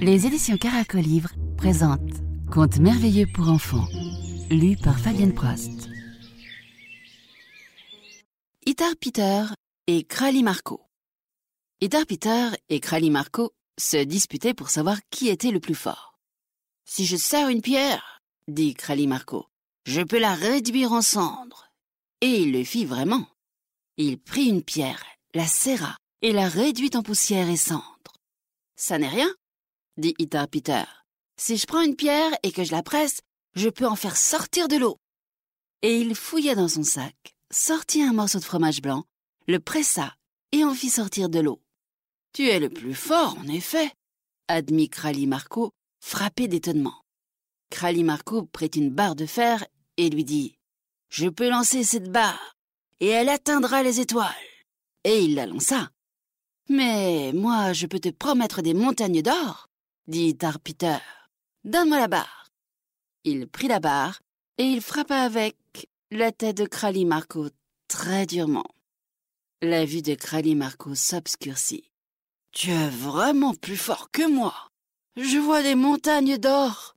Les éditions Caracolivre présentent Contes merveilleux pour enfants, lu par Fabienne Prost. Itar Peter et Krali Marco. Itar Peter et Krali Marco se disputaient pour savoir qui était le plus fort. Si je serre une pierre, dit Krali Marco, je peux la réduire en cendres. Et il le fit vraiment. Il prit une pierre, la serra et la réduit en poussière et cendres. Ça n'est rien, dit Itar Peter. Si je prends une pierre et que je la presse, je peux en faire sortir de l'eau. Et il fouilla dans son sac, sortit un morceau de fromage blanc, le pressa et en fit sortir de l'eau. Tu es le plus fort, en effet, admit Krali Marco, frappé d'étonnement. Krali Marco prit une barre de fer et lui dit Je peux lancer cette barre, et elle atteindra les étoiles. Et il la lança. Mais moi, je peux te promettre des montagnes d'or, dit Tar Peter. Donne-moi la barre. Il prit la barre et il frappa avec la tête de Krali Marco très durement. La vue de Krali Marco s'obscurcit. Tu es vraiment plus fort que moi. Je vois des montagnes d'or.